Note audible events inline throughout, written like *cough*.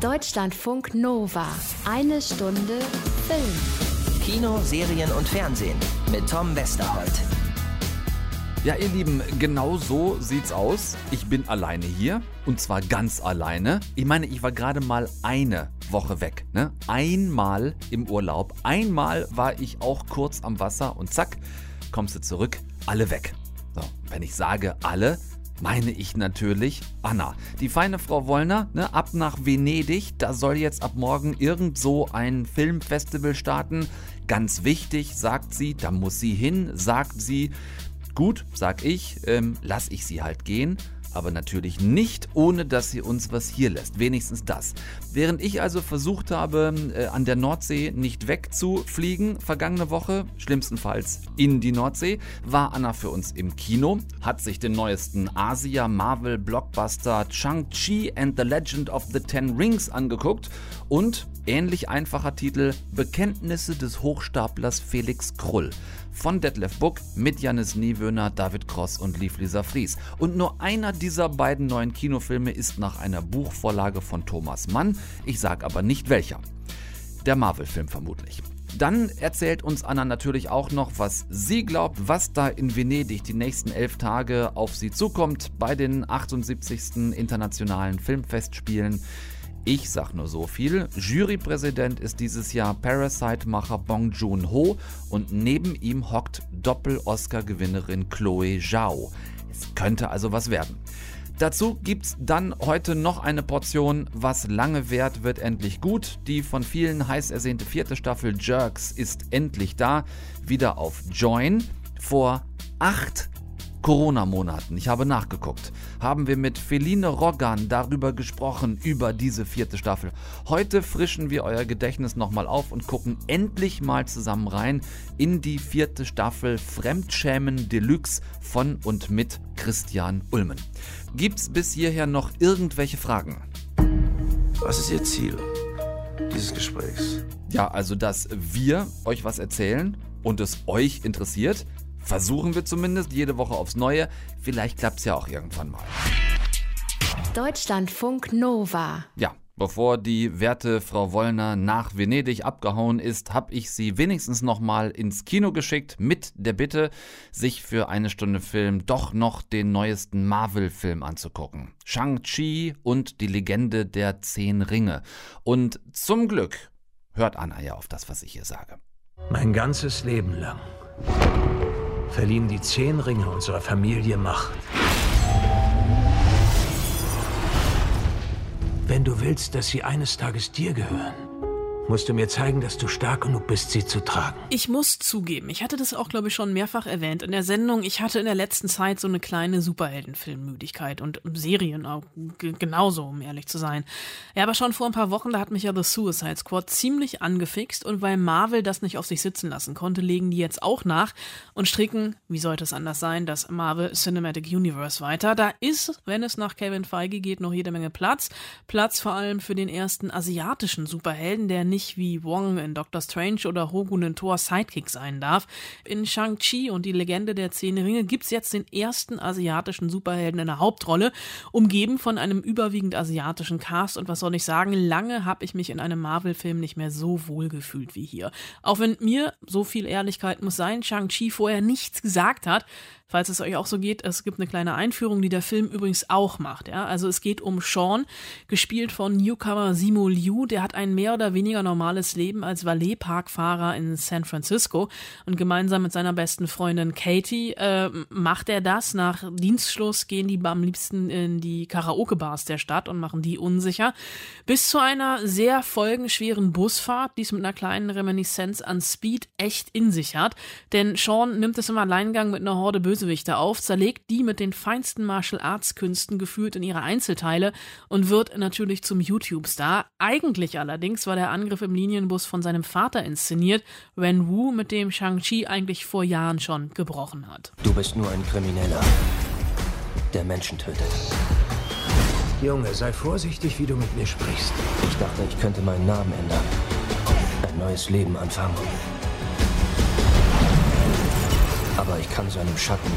Deutschlandfunk Nova. Eine Stunde Film. Kino, Serien und Fernsehen mit Tom Westerholt. Ja, ihr Lieben, genau so sieht's aus. Ich bin alleine hier und zwar ganz alleine. Ich meine, ich war gerade mal eine Woche weg. Ne? Einmal im Urlaub. Einmal war ich auch kurz am Wasser und zack, kommst du zurück, alle weg. So, wenn ich sage alle, meine ich natürlich Anna. Die feine Frau Wollner, ne, ab nach Venedig, da soll jetzt ab morgen irgend so ein Filmfestival starten. Ganz wichtig, sagt sie, da muss sie hin, sagt sie. Gut, sag ich, ähm, lass ich sie halt gehen aber natürlich nicht, ohne dass sie uns was hier lässt. Wenigstens das. Während ich also versucht habe, äh, an der Nordsee nicht wegzufliegen, vergangene Woche, schlimmstenfalls in die Nordsee, war Anna für uns im Kino, hat sich den neuesten Asia-Marvel-Blockbuster Chang-Chi and the Legend of the Ten Rings angeguckt und ähnlich einfacher Titel Bekenntnisse des Hochstaplers Felix Krull von Detlef Buck mit Janis Niewöhner, David Cross und Lief Lisa Fries. Und nur einer dieser beiden neuen Kinofilme ist nach einer Buchvorlage von Thomas Mann. Ich sag aber nicht welcher. Der Marvel-Film vermutlich. Dann erzählt uns Anna natürlich auch noch, was sie glaubt, was da in Venedig die nächsten elf Tage auf sie zukommt bei den 78. internationalen Filmfestspielen. Ich sag nur so viel. Jurypräsident ist dieses Jahr Parasite-Macher Bong Joon-ho und neben ihm hockt Doppel-Oscar-Gewinnerin Chloe Zhao. Es könnte also was werden. Dazu gibt's dann heute noch eine Portion, was lange währt, wird endlich gut. Die von vielen heiß ersehnte vierte Staffel Jerks ist endlich da, wieder auf Join. Vor acht Corona-Monaten, ich habe nachgeguckt, haben wir mit Feline Roggan darüber gesprochen, über diese vierte Staffel. Heute frischen wir euer Gedächtnis nochmal auf und gucken endlich mal zusammen rein in die vierte Staffel Fremdschämen Deluxe von und mit Christian Ulmen. Gibt's bis hierher noch irgendwelche Fragen? Was ist Ihr Ziel dieses Gesprächs? Ja, also dass wir euch was erzählen und es euch interessiert. Versuchen wir zumindest jede Woche aufs Neue. Vielleicht klappt es ja auch irgendwann mal. Deutschlandfunk Nova. Ja, Bevor die werte Frau Wollner nach Venedig abgehauen ist, habe ich sie wenigstens noch mal ins Kino geschickt mit der Bitte, sich für eine Stunde Film doch noch den neuesten Marvel-Film anzugucken. Shang-Chi und die Legende der Zehn Ringe. Und zum Glück hört Anna ja auf das, was ich hier sage. Mein ganzes Leben lang verliehen die zehn Ringe unserer Familie Macht. Wenn du willst, dass sie eines Tages dir gehören, musst du mir zeigen, dass du stark genug bist, sie zu tragen. Ich muss zugeben, ich hatte das auch, glaube ich, schon mehrfach erwähnt in der Sendung. Ich hatte in der letzten Zeit so eine kleine Superheldenfilmmüdigkeit und Serien auch genauso, um ehrlich zu sein. Ja, aber schon vor ein paar Wochen, da hat mich ja The Suicide Squad ziemlich angefixt und weil Marvel das nicht auf sich sitzen lassen konnte, legen die jetzt auch nach und stricken, wie sollte es anders sein, das Marvel Cinematic Universe weiter. Da ist, wenn es nach Kevin Feige geht, noch jede Menge Platz. Platz vor allem für den ersten asiatischen Superhelden, der nicht nicht wie Wong in Doctor Strange oder Hogun in Thor Sidekick sein darf. In Shang-Chi und die Legende der Zehn Ringe es jetzt den ersten asiatischen Superhelden in der Hauptrolle, umgeben von einem überwiegend asiatischen Cast. Und was soll ich sagen, lange habe ich mich in einem Marvel-Film nicht mehr so wohl gefühlt wie hier. Auch wenn mir, so viel Ehrlichkeit muss sein, Shang-Chi vorher nichts gesagt hat, Falls es euch auch so geht, es gibt eine kleine Einführung, die der Film übrigens auch macht. Ja? Also es geht um Sean, gespielt von Newcomer Simu Liu. Der hat ein mehr oder weniger normales Leben als Valet-Parkfahrer in San Francisco. Und gemeinsam mit seiner besten Freundin Katie äh, macht er das. Nach Dienstschluss gehen die am liebsten in die Karaoke-Bars der Stadt und machen die unsicher. Bis zu einer sehr folgenschweren Busfahrt, die es mit einer kleinen Reminiszenz an Speed echt in sich hat. Denn Sean nimmt es im Alleingang mit einer Horde Böse Bösewichte auf, zerlegt die mit den feinsten Martial Arts Künsten geführt in ihre Einzelteile und wird natürlich zum YouTube-Star. Eigentlich allerdings war der Angriff im Linienbus von seinem Vater inszeniert, Ren Wu, mit dem Shang-Chi eigentlich vor Jahren schon gebrochen hat. Du bist nur ein Krimineller, der Menschen tötet. Junge, sei vorsichtig, wie du mit mir sprichst. Ich dachte, ich könnte meinen Namen ändern. Ein neues Leben anfangen. Aber ich kann seinem Schatten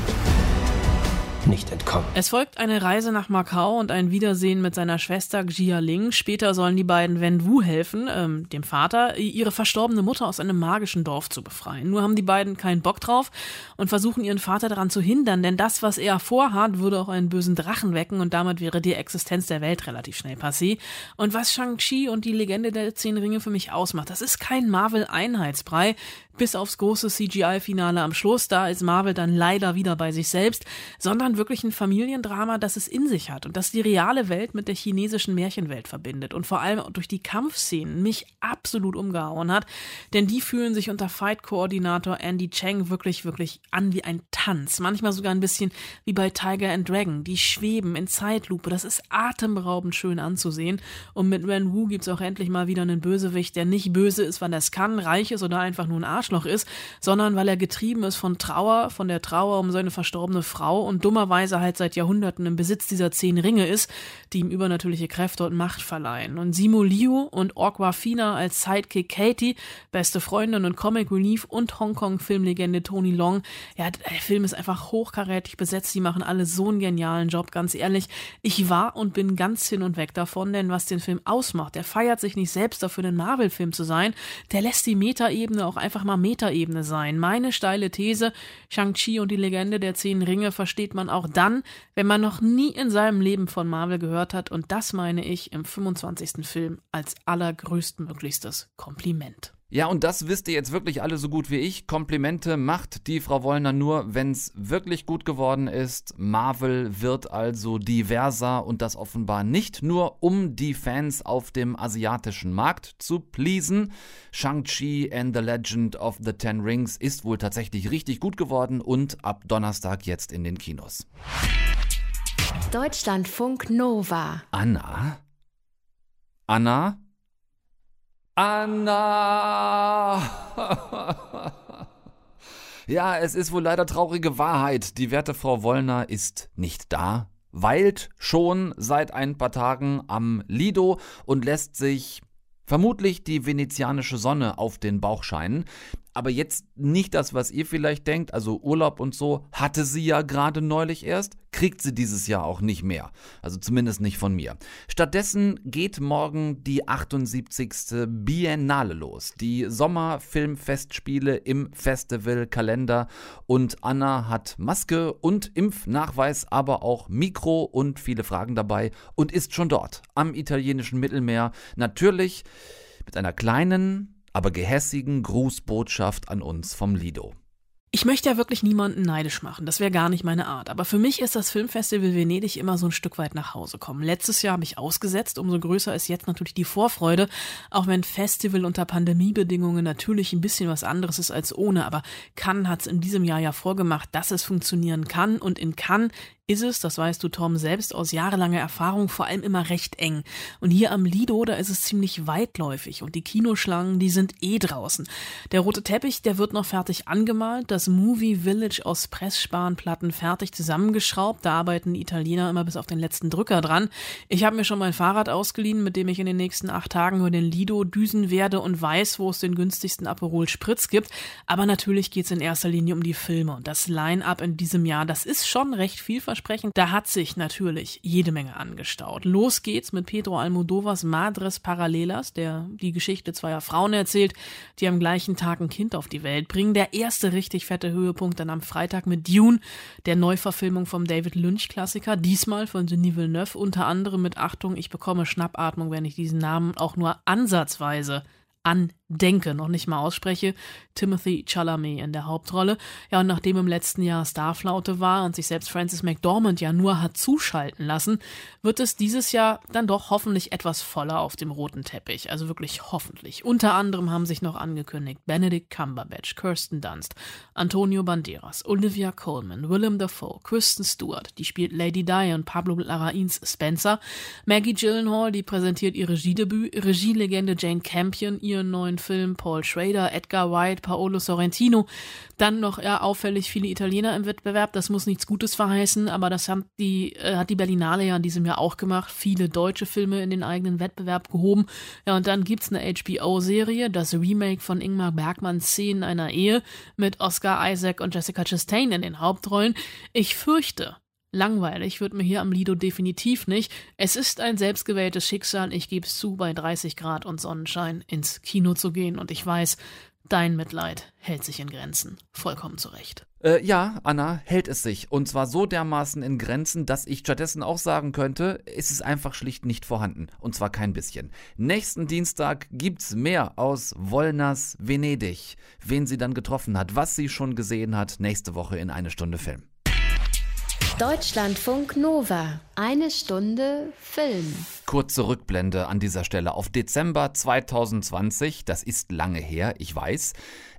nicht entkommen. Es folgt eine Reise nach Macau und ein Wiedersehen mit seiner Schwester Xia Ling. Später sollen die beiden Wen Wu helfen, ähm, dem Vater, ihre verstorbene Mutter aus einem magischen Dorf zu befreien. Nur haben die beiden keinen Bock drauf und versuchen ihren Vater daran zu hindern, denn das, was er vorhat, würde auch einen bösen Drachen wecken und damit wäre die Existenz der Welt relativ schnell passé. Und was Shang-Chi und die Legende der Zehn Ringe für mich ausmacht, das ist kein Marvel-Einheitsbrei bis aufs große CGI-Finale am Schluss, da ist Marvel dann leider wieder bei sich selbst, sondern wirklich ein Familiendrama, das es in sich hat und das die reale Welt mit der chinesischen Märchenwelt verbindet und vor allem durch die Kampfszenen mich absolut umgehauen hat, denn die fühlen sich unter Fight-Koordinator Andy Cheng wirklich, wirklich an wie ein Tanz, manchmal sogar ein bisschen wie bei Tiger and Dragon, die schweben in Zeitlupe, das ist atemberaubend schön anzusehen. Und mit Ren Wu gibt's auch endlich mal wieder einen Bösewicht, der nicht böse ist, weil er es kann, reich ist oder einfach nur ein Arsch Arschloch ist, sondern weil er getrieben ist von Trauer, von der Trauer um seine verstorbene Frau und dummerweise halt seit Jahrhunderten im Besitz dieser zehn Ringe ist, die ihm übernatürliche Kräfte und Macht verleihen. Und Simu Liu und Fina als Sidekick Katie, beste Freundin und Comic Relief und Hongkong-Filmlegende Tony Long. Ja, der Film ist einfach hochkarätig besetzt, die machen alle so einen genialen Job, ganz ehrlich. Ich war und bin ganz hin und weg davon, denn was den Film ausmacht, der feiert sich nicht selbst dafür, ein Marvel-Film zu sein, der lässt die Metaebene auch einfach mal mal Metaebene sein. Meine steile These, Shang-Chi und die Legende der Zehn Ringe versteht man auch dann, wenn man noch nie in seinem Leben von Marvel gehört hat und das meine ich im 25. Film als allergrößtmöglichstes Kompliment. Ja, und das wisst ihr jetzt wirklich alle so gut wie ich. Komplimente macht die Frau Wollner nur, wenn es wirklich gut geworden ist. Marvel wird also diverser und das offenbar nicht nur, um die Fans auf dem asiatischen Markt zu pleasen. Shang-Chi and the Legend of the Ten Rings ist wohl tatsächlich richtig gut geworden und ab Donnerstag jetzt in den Kinos. Deutschlandfunk Nova. Anna? Anna? Anna! ja, es ist wohl leider traurige Wahrheit. Die werte Frau Wollner ist nicht da, weilt schon seit ein paar Tagen am Lido und lässt sich vermutlich die venezianische Sonne auf den Bauch scheinen aber jetzt nicht das, was ihr vielleicht denkt, also Urlaub und so, hatte sie ja gerade neulich erst, kriegt sie dieses Jahr auch nicht mehr. Also zumindest nicht von mir. Stattdessen geht morgen die 78. Biennale los. Die Sommerfilmfestspiele im Festivalkalender und Anna hat Maske und Impfnachweis, aber auch Mikro und viele Fragen dabei und ist schon dort am italienischen Mittelmeer. Natürlich mit einer kleinen, aber gehässigen Grußbotschaft an uns vom Lido. Ich möchte ja wirklich niemanden neidisch machen, das wäre gar nicht meine Art. Aber für mich ist das Filmfestival Venedig immer so ein Stück weit nach Hause kommen. Letztes Jahr habe ich ausgesetzt, umso größer ist jetzt natürlich die Vorfreude, auch wenn Festival unter Pandemiebedingungen natürlich ein bisschen was anderes ist als ohne. Aber Cannes hat es in diesem Jahr ja vorgemacht, dass es funktionieren kann und in Cannes ist es, das weißt du Tom selbst aus jahrelanger Erfahrung, vor allem immer recht eng. Und hier am Lido, da ist es ziemlich weitläufig und die Kinoschlangen, die sind eh draußen. Der rote Teppich, der wird noch fertig angemalt, das Movie Village aus Pressspanplatten fertig zusammengeschraubt, da arbeiten die Italiener immer bis auf den letzten Drücker dran. Ich habe mir schon mein Fahrrad ausgeliehen, mit dem ich in den nächsten acht Tagen über den Lido düsen werde und weiß, wo es den günstigsten Aperol Spritz gibt. Aber natürlich geht es in erster Linie um die Filme und das Line-Up in diesem Jahr, das ist schon recht vielversprechend sprechen. Da hat sich natürlich jede Menge angestaut. Los geht's mit Pedro Almodovas Madres Paralelas, der die Geschichte zweier Frauen erzählt, die am gleichen Tag ein Kind auf die Welt bringen. Der erste richtig fette Höhepunkt dann am Freitag mit Dune, der Neuverfilmung vom David Lynch-Klassiker, diesmal von Denis Villeneuve, unter anderem mit Achtung, ich bekomme Schnappatmung, wenn ich diesen Namen auch nur ansatzweise andenke, noch nicht mal ausspreche, Timothy Chalamet in der Hauptrolle. Ja, und nachdem im letzten Jahr Starflaute war und sich selbst Francis McDormand ja nur hat zuschalten lassen, wird es dieses Jahr dann doch hoffentlich etwas voller auf dem roten Teppich. Also wirklich hoffentlich. Unter anderem haben sich noch angekündigt Benedict Cumberbatch, Kirsten Dunst, Antonio Banderas, Olivia Colman, Willem Dafoe, Kristen Stewart, die spielt Lady Di und Pablo Larraíns Spencer, Maggie Gyllenhaal, die präsentiert ihr Regiedebüt, Regielegende Jane Campion, ihren neuen Film, Paul Schrader, Edgar White, Paolo Sorrentino. Dann noch eher auffällig viele Italiener im Wettbewerb. Das muss nichts Gutes verheißen, aber das hat die, äh, hat die Berlinale ja in diesem Jahr auch gemacht. Viele deutsche Filme in den eigenen Wettbewerb gehoben. Ja, und dann gibt's eine HBO-Serie, das Remake von Ingmar Bergmanns Szenen einer Ehe mit Oscar Isaac und Jessica Chastain in den Hauptrollen. Ich fürchte, Langweilig wird mir hier am Lido definitiv nicht. Es ist ein selbstgewähltes Schicksal, ich geb's zu, bei 30 Grad und Sonnenschein ins Kino zu gehen und ich weiß, dein Mitleid hält sich in Grenzen. Vollkommen zurecht. Äh, ja, Anna, hält es sich. Und zwar so dermaßen in Grenzen, dass ich stattdessen auch sagen könnte, es ist einfach schlicht nicht vorhanden. Und zwar kein bisschen. Nächsten Dienstag gibt's mehr aus Wollners Venedig. Wen sie dann getroffen hat, was sie schon gesehen hat, nächste Woche in eine Stunde Film. Deutschlandfunk Nova. Eine Stunde Film. Kurze Rückblende an dieser Stelle auf Dezember 2020. Das ist lange her, ich weiß.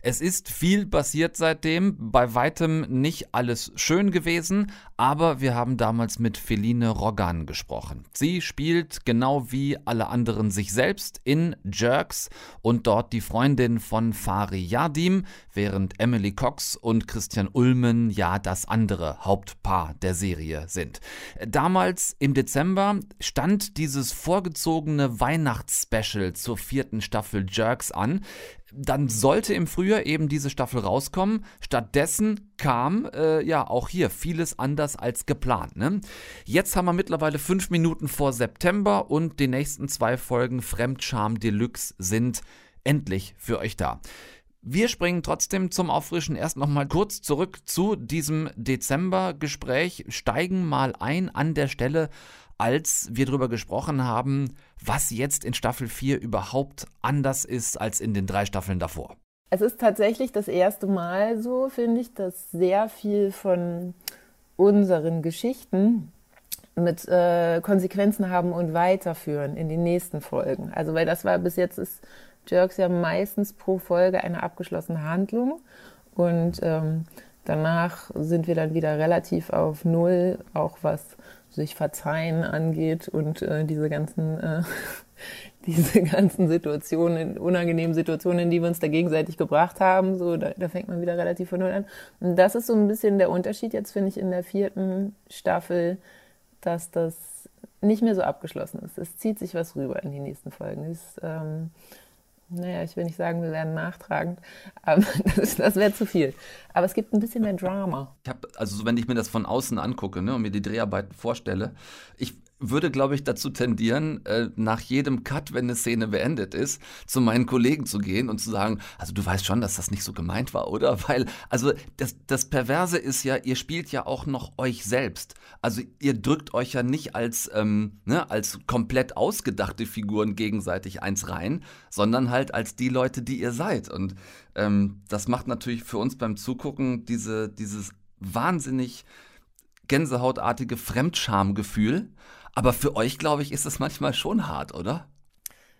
Es ist viel passiert seitdem, bei weitem nicht alles schön gewesen, aber wir haben damals mit Feline Rogan gesprochen. Sie spielt genau wie alle anderen sich selbst in Jerks und dort die Freundin von Fari Yardim, während Emily Cox und Christian Ulmen ja das andere Hauptpaar der Serie sind. Damals im Dezember stand dieses vorgezogene Weihnachtsspecial zur vierten Staffel Jerks an dann sollte im Frühjahr eben diese Staffel rauskommen. Stattdessen kam äh, ja auch hier vieles anders als geplant. Ne? Jetzt haben wir mittlerweile fünf Minuten vor September und die nächsten zwei Folgen Fremdscham Deluxe sind endlich für euch da. Wir springen trotzdem zum Auffrischen erst nochmal kurz zurück zu diesem Dezember-Gespräch, steigen mal ein an der Stelle, als wir darüber gesprochen haben, was jetzt in Staffel 4 überhaupt anders ist als in den drei Staffeln davor. Es ist tatsächlich das erste Mal so, finde ich, dass sehr viel von unseren Geschichten mit äh, Konsequenzen haben und weiterführen in die nächsten Folgen. Also weil das war bis jetzt ist Jerks ja meistens pro Folge eine abgeschlossene Handlung und ähm, danach sind wir dann wieder relativ auf Null, auch was sich verzeihen angeht und äh, diese ganzen äh, *laughs* diese ganzen Situationen, unangenehmen Situationen, die wir uns da gegenseitig gebracht haben, so da, da fängt man wieder relativ von null an. Und das ist so ein bisschen der Unterschied jetzt finde ich in der vierten Staffel, dass das nicht mehr so abgeschlossen ist. Es zieht sich was rüber in die nächsten Folgen. Es, ähm, naja, ich will nicht sagen, wir werden nachtragend, *laughs* das, das wäre zu viel. Aber es gibt ein bisschen mehr Drama. Ich habe, also wenn ich mir das von außen angucke ne, und mir die Dreharbeiten vorstelle, ich würde, glaube ich, dazu tendieren, äh, nach jedem Cut, wenn eine Szene beendet ist, zu meinen Kollegen zu gehen und zu sagen, also du weißt schon, dass das nicht so gemeint war, oder? Weil, also das, das Perverse ist ja, ihr spielt ja auch noch euch selbst. Also ihr drückt euch ja nicht als, ähm, ne, als komplett ausgedachte Figuren gegenseitig eins rein, sondern halt als die Leute, die ihr seid. Und ähm, das macht natürlich für uns beim Zugucken diese, dieses wahnsinnig gänsehautartige Fremdschamgefühl aber für euch, glaube ich, ist es manchmal schon hart, oder?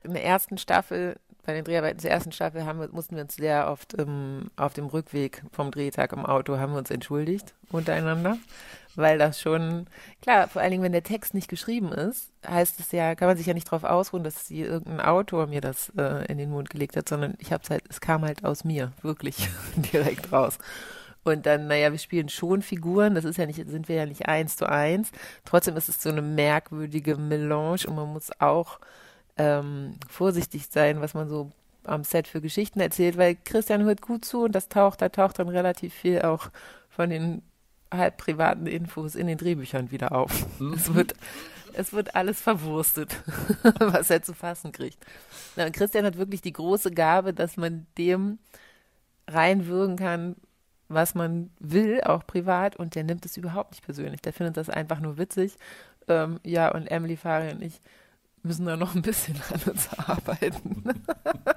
In der ersten Staffel, bei den Dreharbeiten zur ersten Staffel, haben mussten wir uns sehr oft ähm, auf dem Rückweg vom Drehtag im Auto haben wir uns entschuldigt untereinander, weil das schon, klar, vor allen Dingen, wenn der Text nicht geschrieben ist, heißt es ja, kann man sich ja nicht darauf ausruhen, dass sie irgendein Autor mir das äh, in den Mund gelegt hat, sondern ich habe es halt, es kam halt aus mir, wirklich *laughs* direkt raus. Und dann, naja, wir spielen schon Figuren, das ist ja nicht, sind wir ja nicht eins zu eins. Trotzdem ist es so eine merkwürdige Melange und man muss auch ähm, vorsichtig sein, was man so am Set für Geschichten erzählt, weil Christian hört gut zu und das taucht, da taucht dann relativ viel auch von den halb privaten Infos in den Drehbüchern wieder auf. Mhm. Es wird, es wird alles verwurstet, *laughs* was er zu fassen kriegt. Na, Christian hat wirklich die große Gabe, dass man dem reinwürgen kann, was man will, auch privat, und der nimmt es überhaupt nicht persönlich. Der findet das einfach nur witzig. Ähm, ja, und Emily, Fari und ich müssen da noch ein bisschen an uns *laughs* arbeiten.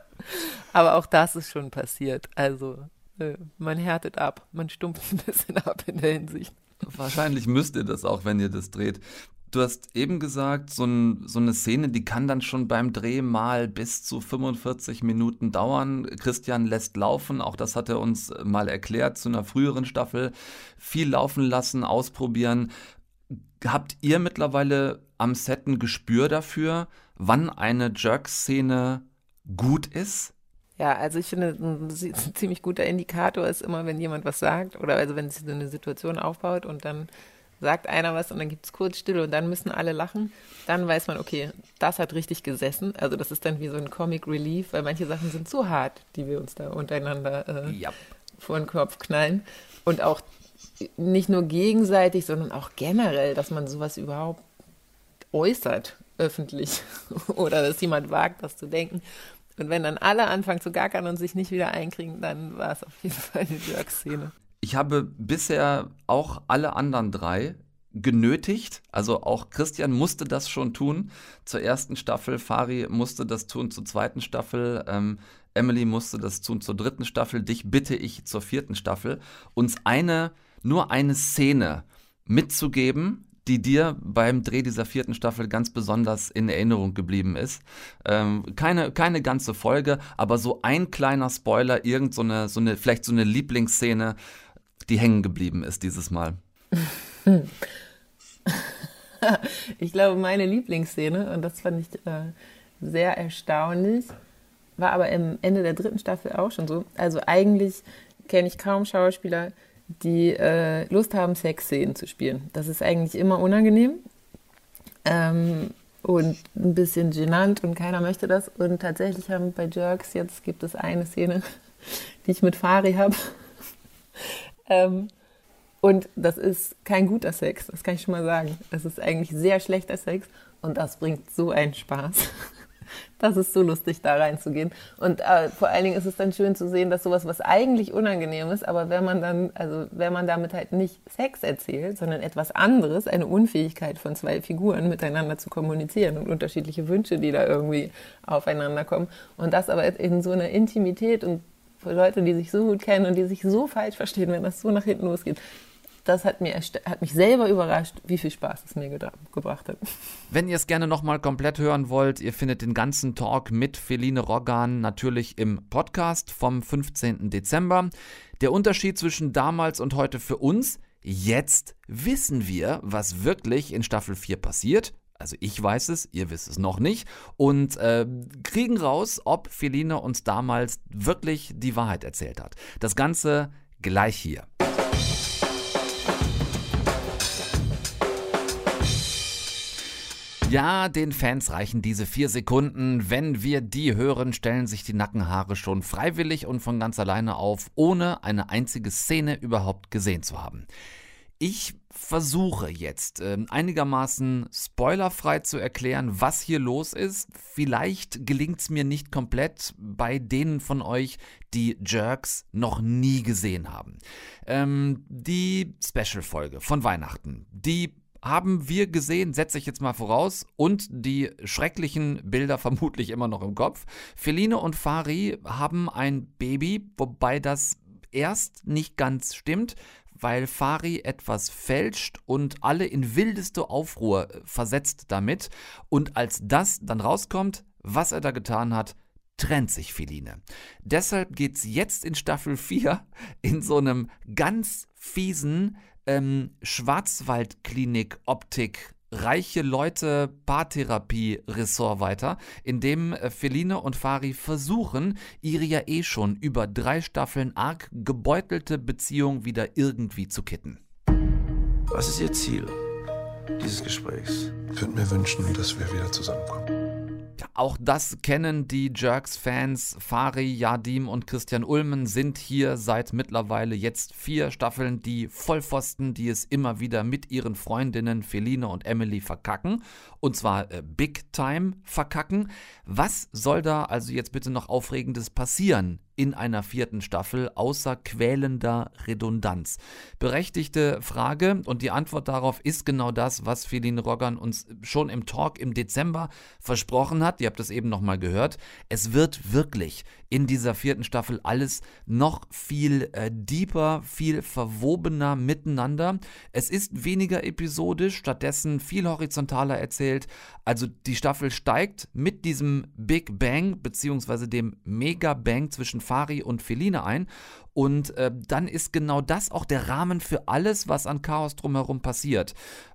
*laughs* Aber auch das ist schon passiert. Also man härtet ab, man stumpft ein bisschen ab in der Hinsicht. Wahrscheinlich müsst ihr das auch, wenn ihr das dreht. Du hast eben gesagt, so, ein, so, eine Szene, die kann dann schon beim Dreh mal bis zu 45 Minuten dauern. Christian lässt laufen, auch das hat er uns mal erklärt zu einer früheren Staffel. Viel laufen lassen, ausprobieren. Habt ihr mittlerweile am Set ein Gespür dafür, wann eine Jerk-Szene gut ist? Ja, also ich finde, ein *laughs* ziemlich guter Indikator ist immer, wenn jemand was sagt oder also wenn sich so eine Situation aufbaut und dann sagt einer was und dann gibt es kurz Stille und dann müssen alle lachen, dann weiß man, okay, das hat richtig gesessen. Also das ist dann wie so ein Comic Relief, weil manche Sachen sind zu hart, die wir uns da untereinander äh, ja. vor den Kopf knallen. Und auch nicht nur gegenseitig, sondern auch generell, dass man sowas überhaupt äußert öffentlich *laughs* oder dass jemand wagt, das zu denken. Und wenn dann alle anfangen zu gackern und sich nicht wieder einkriegen, dann war es auf jeden *laughs* Fall eine Jerk-Szene. Ich habe bisher auch alle anderen drei genötigt. Also auch Christian musste das schon tun zur ersten Staffel, Fari musste das tun zur zweiten Staffel, ähm, Emily musste das tun zur dritten Staffel, dich bitte ich zur vierten Staffel, uns eine, nur eine Szene mitzugeben, die dir beim Dreh dieser vierten Staffel ganz besonders in Erinnerung geblieben ist. Ähm, keine, keine ganze Folge, aber so ein kleiner Spoiler, irgend so eine, so eine, vielleicht so eine Lieblingsszene, die hängen geblieben ist dieses Mal. *laughs* ich glaube, meine Lieblingsszene, und das fand ich äh, sehr erstaunlich, war aber am Ende der dritten Staffel auch schon so. Also eigentlich kenne ich kaum Schauspieler, die äh, Lust haben, Sexszenen zu spielen. Das ist eigentlich immer unangenehm ähm, und ein bisschen genannt und keiner möchte das. Und tatsächlich haben bei Jerks jetzt gibt es eine Szene, *laughs* die ich mit Fari habe. *laughs* ähm, und das ist kein guter Sex, das kann ich schon mal sagen. Das ist eigentlich sehr schlechter Sex und das bringt so einen Spaß. *laughs* Das ist so lustig, da reinzugehen. Und äh, vor allen Dingen ist es dann schön zu sehen, dass sowas, was eigentlich unangenehm ist, aber wenn man dann, also wenn man damit halt nicht Sex erzählt, sondern etwas anderes, eine Unfähigkeit von zwei Figuren miteinander zu kommunizieren und unterschiedliche Wünsche, die da irgendwie aufeinander kommen. Und das aber in so einer Intimität und Leute, die sich so gut kennen und die sich so falsch verstehen, wenn das so nach hinten losgeht das hat, mir, hat mich selber überrascht, wie viel Spaß es mir gebracht hat. Wenn ihr es gerne nochmal komplett hören wollt, ihr findet den ganzen Talk mit Feline Roggan natürlich im Podcast vom 15. Dezember. Der Unterschied zwischen damals und heute für uns, jetzt wissen wir, was wirklich in Staffel 4 passiert. Also ich weiß es, ihr wisst es noch nicht. Und äh, kriegen raus, ob Feline uns damals wirklich die Wahrheit erzählt hat. Das Ganze gleich hier. Ja, den Fans reichen diese vier Sekunden. Wenn wir die hören, stellen sich die Nackenhaare schon freiwillig und von ganz alleine auf, ohne eine einzige Szene überhaupt gesehen zu haben. Ich versuche jetzt äh, einigermaßen spoilerfrei zu erklären, was hier los ist. Vielleicht gelingt es mir nicht komplett bei denen von euch, die Jerks noch nie gesehen haben. Ähm, die Special-Folge von Weihnachten, die haben wir gesehen, setze ich jetzt mal voraus, und die schrecklichen Bilder *laughs* vermutlich immer noch im Kopf. Feline und Fari haben ein Baby, wobei das erst nicht ganz stimmt, weil Fari etwas fälscht und alle in wildeste Aufruhr versetzt damit. Und als das dann rauskommt, was er da getan hat, trennt sich Feline. Deshalb geht's jetzt in Staffel 4 in so einem ganz fiesen ähm, Schwarzwaldklinik-Optik reiche Leute Paartherapie-Ressort weiter, in dem äh, Feline und Fari versuchen, ihre ja eh schon über drei Staffeln arg gebeutelte Beziehung wieder irgendwie zu kitten. Was ist Ihr Ziel dieses Gesprächs? Ich würde mir wünschen, dass wir wieder zusammenkommen. Auch das kennen die Jerks-Fans. Fari, Yadim und Christian Ulmen sind hier seit mittlerweile jetzt vier Staffeln die Vollpfosten, die es immer wieder mit ihren Freundinnen Feline und Emily verkacken. Und zwar äh, Big Time verkacken. Was soll da also jetzt bitte noch Aufregendes passieren in einer vierten Staffel außer quälender Redundanz? Berechtigte Frage und die Antwort darauf ist genau das, was Feline Roggan uns schon im Talk im Dezember versprochen hat. Ihr habt es eben nochmal gehört. Es wird wirklich in dieser vierten Staffel alles noch viel äh, deeper, viel verwobener miteinander. Es ist weniger episodisch, stattdessen viel horizontaler erzählt. Also die Staffel steigt mit diesem Big Bang beziehungsweise dem Mega Bang zwischen Fari und Feline ein. Und äh, dann ist genau das auch der Rahmen für alles, was an Chaos drumherum passiert.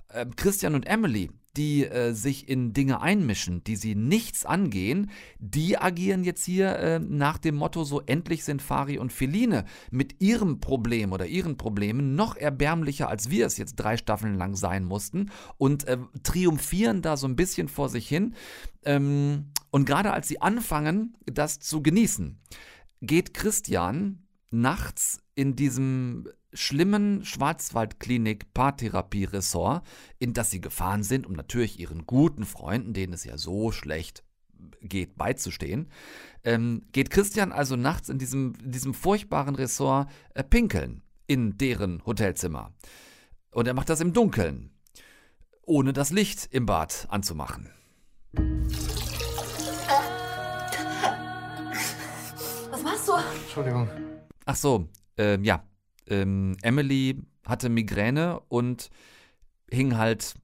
Äh, Christian und Emily, die äh, sich in Dinge einmischen, die sie nichts angehen, die agieren jetzt hier äh, nach dem Motto, so endlich sind Fari und Feline mit ihrem Problem oder ihren Problemen noch erbärmlicher, als wir es jetzt drei Staffeln lang sein mussten und äh, triumphieren da so ein bisschen vor sich hin. Ähm, und gerade als sie anfangen, das zu genießen, geht Christian nachts in diesem schlimmen Schwarzwaldklinik-Paartherapie-Ressort, in das sie gefahren sind, um natürlich ihren guten Freunden, denen es ja so schlecht geht, beizustehen, ähm, geht Christian also nachts in diesem, in diesem furchtbaren Ressort äh, pinkeln in deren Hotelzimmer. Und er macht das im Dunkeln, ohne das Licht im Bad anzumachen. Was machst du? Entschuldigung. Ach so, ähm, ja. Ähm, Emily hatte Migräne und hing halt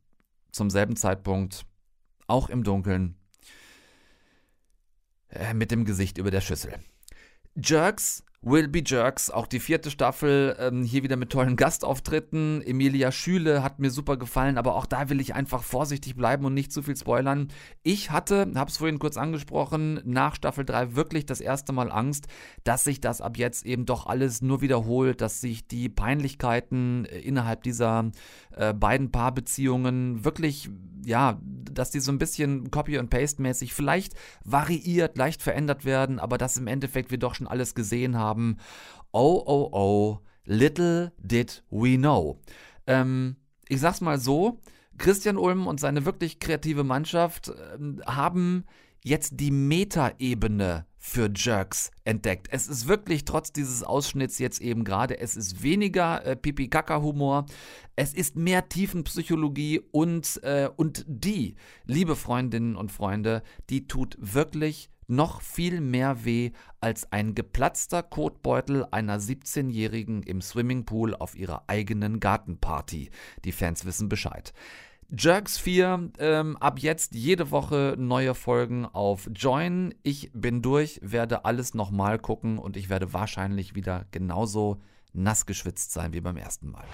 zum selben Zeitpunkt auch im Dunkeln äh, mit dem Gesicht über der Schüssel. Jerks Will Be Jerks, auch die vierte Staffel, ähm, hier wieder mit tollen Gastauftritten. Emilia Schüle hat mir super gefallen, aber auch da will ich einfach vorsichtig bleiben und nicht zu viel spoilern. Ich hatte, hab's vorhin kurz angesprochen, nach Staffel 3 wirklich das erste Mal Angst, dass sich das ab jetzt eben doch alles nur wiederholt, dass sich die Peinlichkeiten äh, innerhalb dieser äh, beiden Paarbeziehungen wirklich, ja, dass die so ein bisschen Copy- und Paste-mäßig vielleicht variiert, leicht verändert werden, aber dass im Endeffekt wir doch schon alles gesehen haben haben, oh, oh, oh, little did we know. Ähm, ich sag's mal so, Christian Ulm und seine wirklich kreative Mannschaft äh, haben jetzt die Metaebene für Jerks entdeckt. Es ist wirklich trotz dieses Ausschnitts jetzt eben gerade, es ist weniger äh, Pipi-Kaka-Humor, es ist mehr Tiefenpsychologie und, äh, und die, liebe Freundinnen und Freunde, die tut wirklich noch viel mehr weh als ein geplatzter Kotbeutel einer 17-Jährigen im Swimmingpool auf ihrer eigenen Gartenparty. Die Fans wissen Bescheid. Jerks 4, ähm, ab jetzt jede Woche neue Folgen auf Join. Ich bin durch, werde alles nochmal gucken und ich werde wahrscheinlich wieder genauso nass geschwitzt sein wie beim ersten Mal.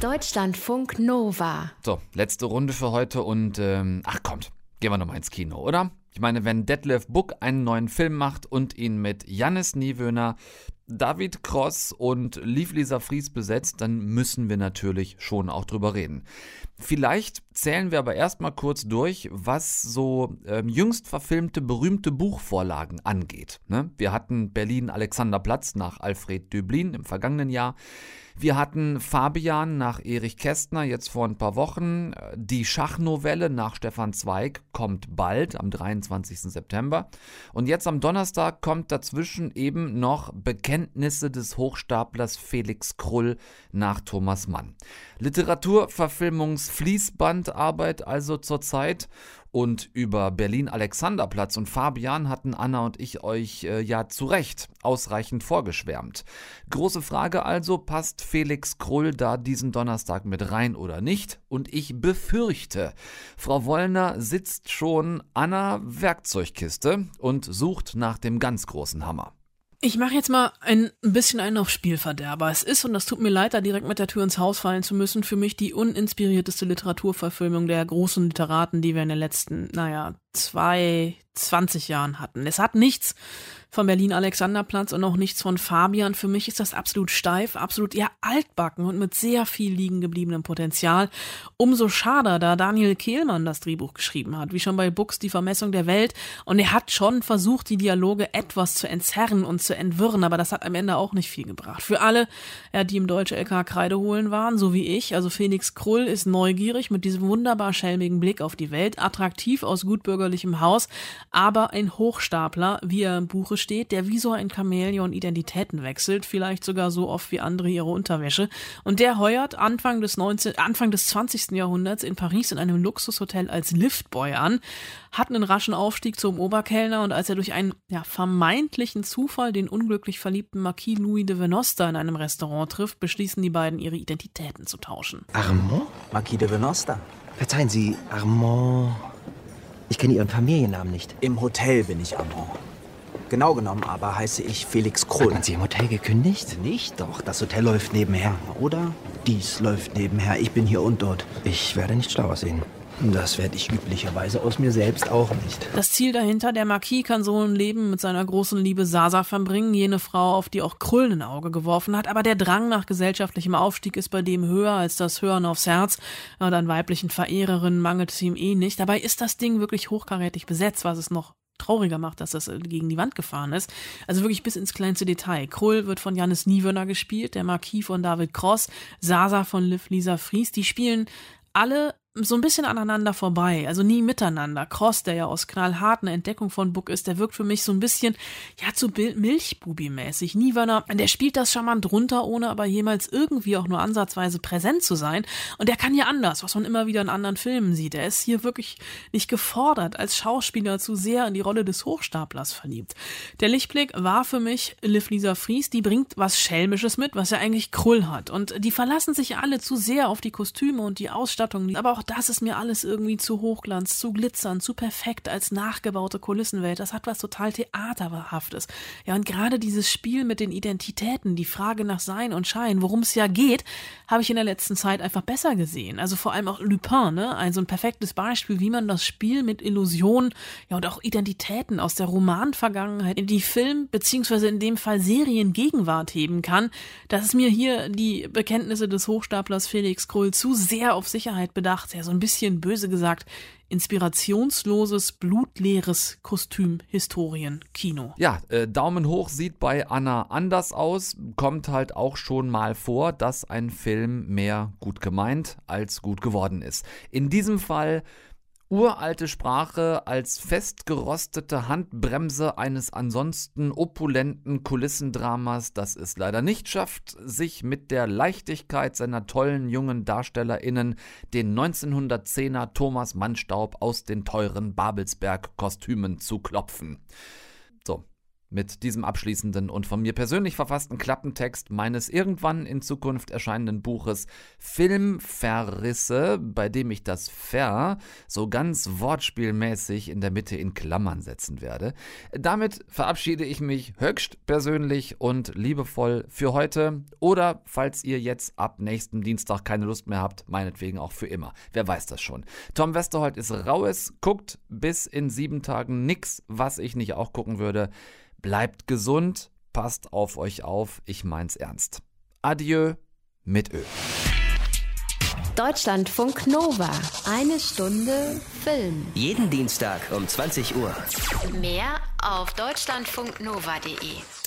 Deutschlandfunk Nova. So, letzte Runde für heute und ähm, ach kommt, gehen wir nochmal ins Kino, oder? Ich meine, wenn Detlef Buck einen neuen Film macht und ihn mit Jannis Niewöhner, David Cross und Liv Lisa Fries besetzt, dann müssen wir natürlich schon auch drüber reden. Vielleicht zählen wir aber erstmal kurz durch, was so ähm, jüngst verfilmte berühmte Buchvorlagen angeht. Ne? Wir hatten Berlin Alexanderplatz nach Alfred Döblin im vergangenen Jahr. Wir hatten Fabian nach Erich Kästner jetzt vor ein paar Wochen. Die Schachnovelle nach Stefan Zweig kommt bald am 23. September. Und jetzt am Donnerstag kommt dazwischen eben noch Bekenntnisse des Hochstaplers Felix Krull nach Thomas Mann. Literaturverfilmungsfließbandarbeit also zurzeit. Und über Berlin-Alexanderplatz und Fabian hatten Anna und ich euch äh, ja zu Recht ausreichend vorgeschwärmt. Große Frage also, passt Felix Krull da diesen Donnerstag mit rein oder nicht? Und ich befürchte, Frau Wollner sitzt schon an einer Werkzeugkiste und sucht nach dem ganz großen Hammer. Ich mache jetzt mal ein bisschen einen auf Spielverderber. Es ist, und das tut mir leid, da direkt mit der Tür ins Haus fallen zu müssen, für mich die uninspirierteste Literaturverfilmung der großen Literaten, die wir in den letzten, naja, zwei, 20 Jahren hatten. Es hat nichts von Berlin Alexanderplatz und auch nichts von Fabian. Für mich ist das absolut steif, absolut eher altbacken und mit sehr viel liegen gebliebenem Potenzial. Umso schade, da Daniel Kehlmann das Drehbuch geschrieben hat, wie schon bei Books Die Vermessung der Welt. Und er hat schon versucht, die Dialoge etwas zu entzerren und zu entwirren, aber das hat am Ende auch nicht viel gebracht. Für alle, die im Deutsche LK Kreide holen waren, so wie ich, also Felix Krull ist neugierig mit diesem wunderbar schelmigen Blick auf die Welt, attraktiv aus gutbürgerlichem Haus, aber ein Hochstapler, wie er im Buche steht, der wie so ein Chamäleon Identitäten wechselt, vielleicht sogar so oft wie andere ihre Unterwäsche. Und der heuert Anfang des 19, Anfang des 20. Jahrhunderts in Paris in einem Luxushotel als Liftboy an, hat einen raschen Aufstieg zum Oberkellner und als er durch einen ja, vermeintlichen Zufall den unglücklich verliebten Marquis Louis de Venosta in einem Restaurant trifft, beschließen die beiden ihre Identitäten zu tauschen. Armand? Marquis de Venosta. Verzeihen Sie, Armand. Ich kenne Ihren Familiennamen nicht. Im Hotel bin ich Armand. Genau genommen aber heiße ich Felix Krull. Hat man Sie im Hotel gekündigt? Nicht doch, das Hotel läuft nebenher. Oder dies läuft nebenher. Ich bin hier und dort. Ich werde nicht schlauer sehen. Das werde ich üblicherweise aus mir selbst auch nicht. Das Ziel dahinter, der Marquis kann so ein Leben mit seiner großen Liebe Sasa verbringen, jene Frau, auf die auch Krullen ein Auge geworfen hat, aber der Drang nach gesellschaftlichem Aufstieg ist bei dem höher als das Hören aufs Herz. Und an weiblichen Verehrerinnen mangelt es ihm eh nicht. Dabei ist das Ding wirklich hochkarätig besetzt, was es noch trauriger macht, dass das gegen die Wand gefahren ist. Also wirklich bis ins kleinste Detail. Krull wird von Janis Niewöhner gespielt, der Marquis von David Cross, Sasa von Liv Lisa Fries. Die spielen alle so ein bisschen aneinander vorbei, also nie miteinander. Cross, der ja aus knallhart eine Entdeckung von Book ist, der wirkt für mich so ein bisschen, ja, zu Milchbubi-mäßig. Niewörner, der spielt das charmant runter, ohne aber jemals irgendwie auch nur ansatzweise präsent zu sein. Und der kann ja anders, was man immer wieder in anderen Filmen sieht. Er ist hier wirklich nicht gefordert, als Schauspieler zu sehr in die Rolle des Hochstaplers verliebt. Der Lichtblick war für mich Liv Lisa Fries, die bringt was Schelmisches mit, was er eigentlich Krull hat. Und die verlassen sich alle zu sehr auf die Kostüme und die Ausstattung, aber auch das ist mir alles irgendwie zu hochglanz, zu glitzern, zu perfekt als nachgebaute Kulissenwelt. Das hat was total Theaterbehaftes. Ja, und gerade dieses Spiel mit den Identitäten, die Frage nach Sein und Schein, worum es ja geht, habe ich in der letzten Zeit einfach besser gesehen. Also vor allem auch Lupin, ne? Ein so ein perfektes Beispiel, wie man das Spiel mit Illusionen, ja, und auch Identitäten aus der Romanvergangenheit in die Film- beziehungsweise in dem Fall Seriengegenwart heben kann. Das ist mir hier die Bekenntnisse des Hochstaplers Felix Krull zu sehr auf Sicherheit bedacht ja so ein bisschen böse gesagt inspirationsloses, blutleeres Kostüm-Historien-Kino. Ja, äh, Daumen hoch sieht bei Anna anders aus. Kommt halt auch schon mal vor, dass ein Film mehr gut gemeint als gut geworden ist. In diesem Fall uralte Sprache als festgerostete Handbremse eines ansonsten opulenten Kulissendramas, das es leider nicht schafft, sich mit der Leichtigkeit seiner tollen jungen DarstellerInnen den 1910er Thomas Mannstaub aus den teuren Babelsberg-Kostümen zu klopfen. Mit diesem abschließenden und von mir persönlich verfassten Klappentext meines irgendwann in Zukunft erscheinenden Buches Filmverrisse, bei dem ich das Ver so ganz wortspielmäßig in der Mitte in Klammern setzen werde. Damit verabschiede ich mich höchst persönlich und liebevoll für heute oder falls ihr jetzt ab nächsten Dienstag keine Lust mehr habt, meinetwegen auch für immer. Wer weiß das schon. Tom Westerholt ist raues, guckt bis in sieben Tagen nix, was ich nicht auch gucken würde. Bleibt gesund, passt auf euch auf, ich mein's ernst. Adieu mit Ö. Deutschlandfunk Nova. Eine Stunde Film. Jeden Dienstag um 20 Uhr. Mehr auf deutschlandfunknova.de.